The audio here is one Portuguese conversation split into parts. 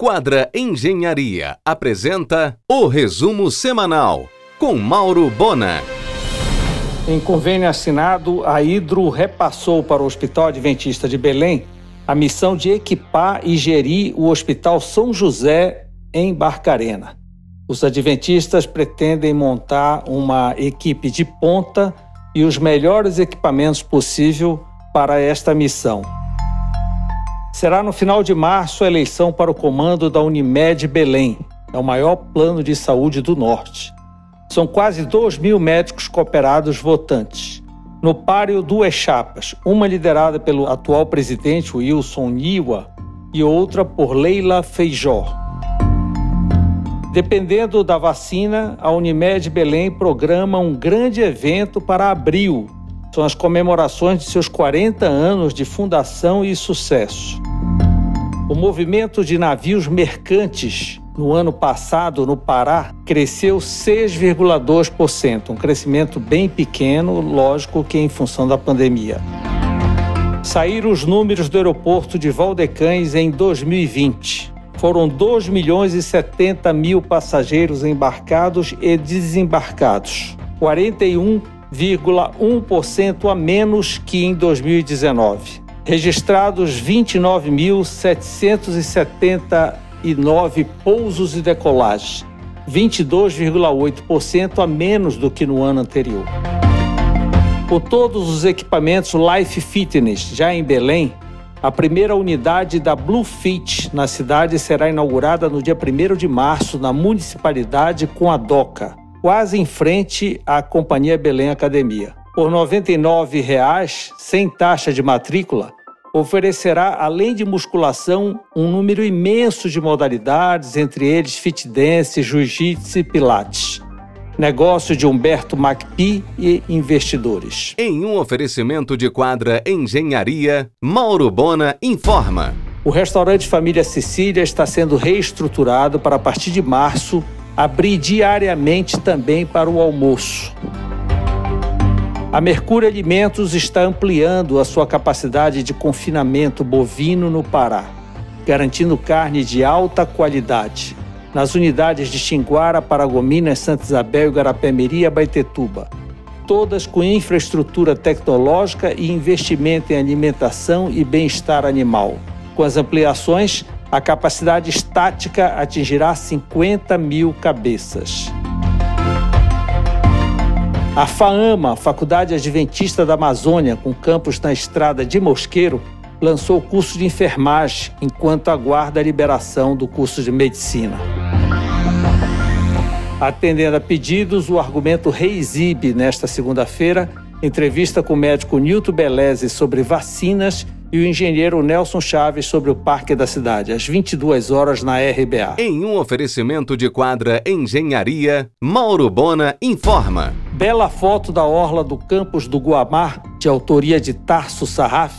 Quadra Engenharia apresenta o resumo semanal com Mauro Bona. Em convênio assinado, a Hidro repassou para o Hospital Adventista de Belém a missão de equipar e gerir o Hospital São José em Barcarena. Os adventistas pretendem montar uma equipe de ponta e os melhores equipamentos possível para esta missão. Será no final de março a eleição para o comando da Unimed Belém. É o maior plano de saúde do Norte. São quase 2 mil médicos cooperados votantes. No páreo, duas chapas, uma liderada pelo atual presidente Wilson Niwa e outra por Leila Feijó. Dependendo da vacina, a Unimed Belém programa um grande evento para abril. São as comemorações de seus 40 anos de fundação e sucesso. O movimento de navios mercantes no ano passado no Pará cresceu 6,2%, um crescimento bem pequeno, lógico que em função da pandemia. Saíram os números do aeroporto de Valdecães em 2020. Foram 2 milhões e 70 mil passageiros embarcados e desembarcados, 41,1% a menos que em 2019 registrados 29.779 pousos e decolagens, 22,8% a menos do que no ano anterior. Com todos os equipamentos Life Fitness já em Belém, a primeira unidade da Blue Fit na cidade será inaugurada no dia 1 de março na municipalidade com a DOCA, quase em frente à Companhia Belém Academia. Por R$ 99,00, sem taxa de matrícula, oferecerá, além de musculação, um número imenso de modalidades, entre eles fit dance, jiu-jitsu e pilates. Negócio de Humberto Macpi e investidores. Em um oferecimento de quadra Engenharia, Mauro Bona informa. O restaurante Família Sicília está sendo reestruturado para, a partir de março, abrir diariamente também para o almoço. A Mercúrio Alimentos está ampliando a sua capacidade de confinamento bovino no Pará, garantindo carne de alta qualidade. Nas unidades de Xinguara, Paragominas, Santa Isabel, Garapé-Miri e Abaetetuba. Todas com infraestrutura tecnológica e investimento em alimentação e bem-estar animal. Com as ampliações, a capacidade estática atingirá 50 mil cabeças. A FAAMA, Faculdade Adventista da Amazônia, com campus na estrada de Mosqueiro, lançou o curso de enfermagem enquanto aguarda a liberação do curso de medicina. Atendendo a pedidos, o argumento reexibe nesta segunda-feira entrevista com o médico Nilton Beleze sobre vacinas e o engenheiro Nelson Chaves sobre o Parque da Cidade, às 22 horas na RBA. Em um oferecimento de quadra Engenharia, Mauro Bona informa. Bela foto da orla do campus do Guamar, de autoria de Tarso Sarraf,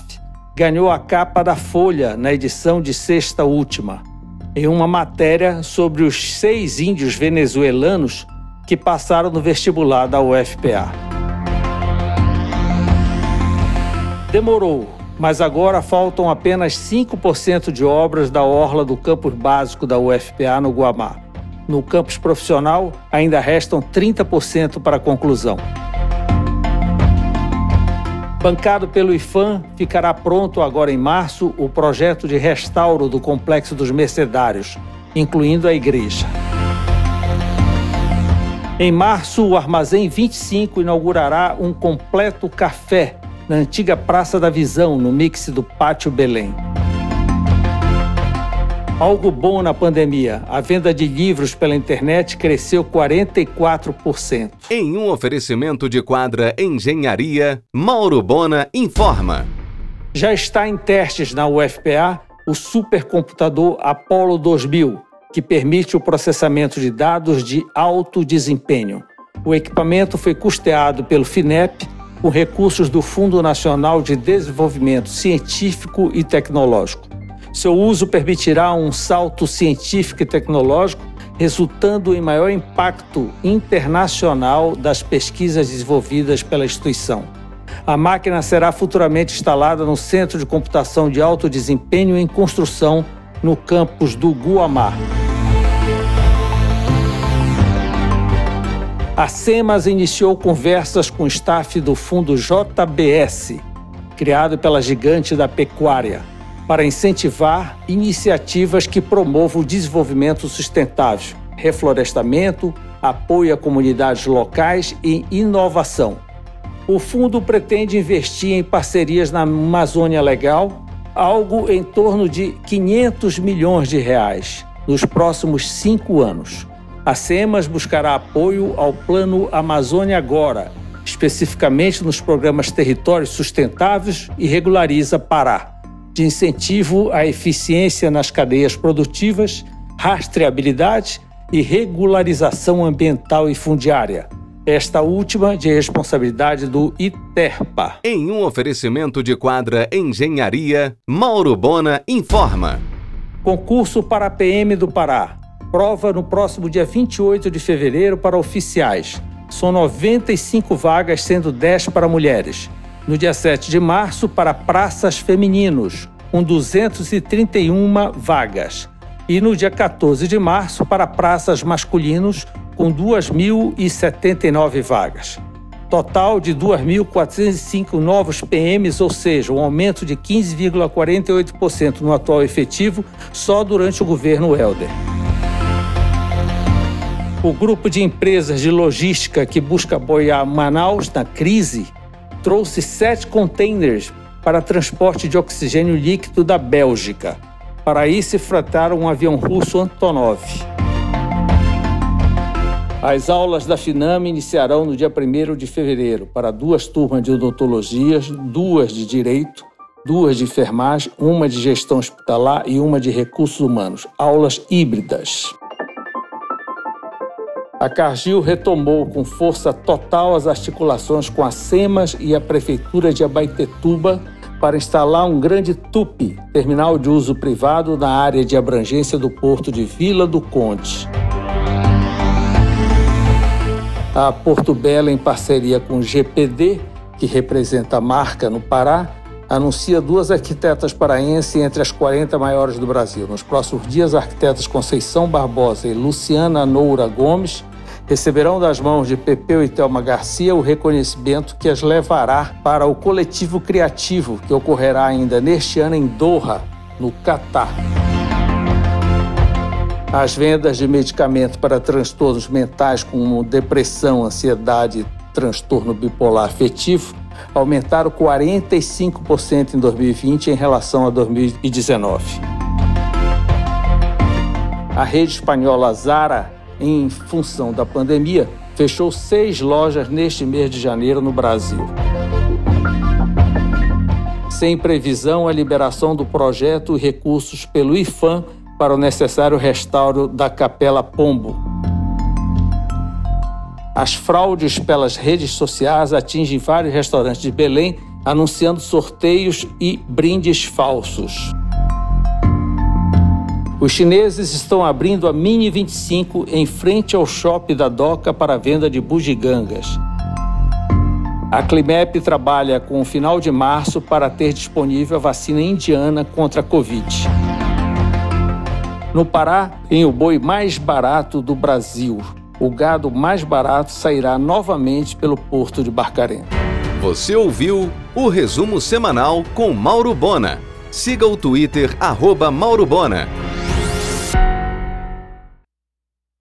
ganhou a capa da Folha na edição de sexta última, em uma matéria sobre os seis índios venezuelanos que passaram no vestibular da UFPA. Demorou, mas agora faltam apenas 5% de obras da orla do campus básico da UFPA no Guamá. No campus profissional, ainda restam 30% para conclusão. Bancado pelo IFAM, ficará pronto agora em março o projeto de restauro do Complexo dos Mercedários, incluindo a igreja. Em março, o Armazém 25 inaugurará um completo café na antiga Praça da Visão, no mix do Pátio Belém. Algo bom na pandemia. A venda de livros pela internet cresceu 44%. Em um oferecimento de quadra Engenharia, Mauro Bona informa. Já está em testes na UFPA o supercomputador Apollo 2000, que permite o processamento de dados de alto desempenho. O equipamento foi custeado pelo FINEP com recursos do Fundo Nacional de Desenvolvimento Científico e Tecnológico. Seu uso permitirá um salto científico e tecnológico, resultando em maior impacto internacional das pesquisas desenvolvidas pela instituição. A máquina será futuramente instalada no Centro de Computação de Alto Desempenho em Construção no campus do Guamá. A SEMAS iniciou conversas com o staff do fundo JBS, criado pela gigante da pecuária, para incentivar iniciativas que promovam o desenvolvimento sustentável, reflorestamento, apoio a comunidades locais e inovação. O fundo pretende investir em parcerias na Amazônia Legal, algo em torno de 500 milhões de reais nos próximos cinco anos. A SEMAS buscará apoio ao Plano Amazônia Agora, especificamente nos programas Territórios Sustentáveis e Regulariza Pará, de incentivo à eficiência nas cadeias produtivas, rastreabilidade e regularização ambiental e fundiária. Esta última de responsabilidade do ITERPA. Em um oferecimento de quadra Engenharia, Mauro Bona informa. Concurso para a PM do Pará. Prova no próximo dia 28 de fevereiro para oficiais. São 95 vagas, sendo 10 para mulheres. No dia 7 de março, para praças femininos, com 231 vagas. E no dia 14 de março, para praças masculinos, com 2.079 vagas. Total de 2.405 novos PMs, ou seja, um aumento de 15,48% no atual efetivo só durante o governo Helder. O grupo de empresas de logística que busca apoiar Manaus na crise trouxe sete containers para transporte de oxigênio líquido da Bélgica. Para isso, fretaram um avião russo Antonov. As aulas da FINAM iniciarão no dia 1 de fevereiro para duas turmas de odontologia, duas de direito, duas de enfermagem, uma de gestão hospitalar e uma de recursos humanos. Aulas híbridas. A Cargill retomou com força total as articulações com a SEMAS e a Prefeitura de Abaitetuba para instalar um grande TUP, terminal de uso privado, na área de abrangência do porto de Vila do Conde. A Porto Belo, em parceria com o GPD, que representa a marca no Pará, anuncia duas arquitetas paraenses entre as 40 maiores do Brasil. Nos próximos dias, arquitetas Conceição Barbosa e Luciana Noura Gomes receberão das mãos de Pepeu e Thelma Garcia o reconhecimento que as levará para o coletivo criativo que ocorrerá ainda neste ano em Doha, no Catar. As vendas de medicamento para transtornos mentais como depressão, ansiedade e transtorno bipolar afetivo aumentaram 45% em 2020 em relação a 2019. A rede espanhola Zara em função da pandemia, fechou seis lojas neste mês de janeiro no Brasil. Sem previsão, a liberação do projeto e recursos pelo IFAM para o necessário restauro da Capela Pombo. As fraudes pelas redes sociais atingem vários restaurantes de Belém, anunciando sorteios e brindes falsos. Os chineses estão abrindo a Mini 25 em frente ao shopping da Doca para venda de bugigangas. A Climep trabalha com o final de março para ter disponível a vacina indiana contra a Covid. No Pará, tem o boi mais barato do Brasil. O gado mais barato sairá novamente pelo porto de Barcarena. Você ouviu o resumo semanal com Mauro Bona. Siga o Twitter, arroba Mauro Bona.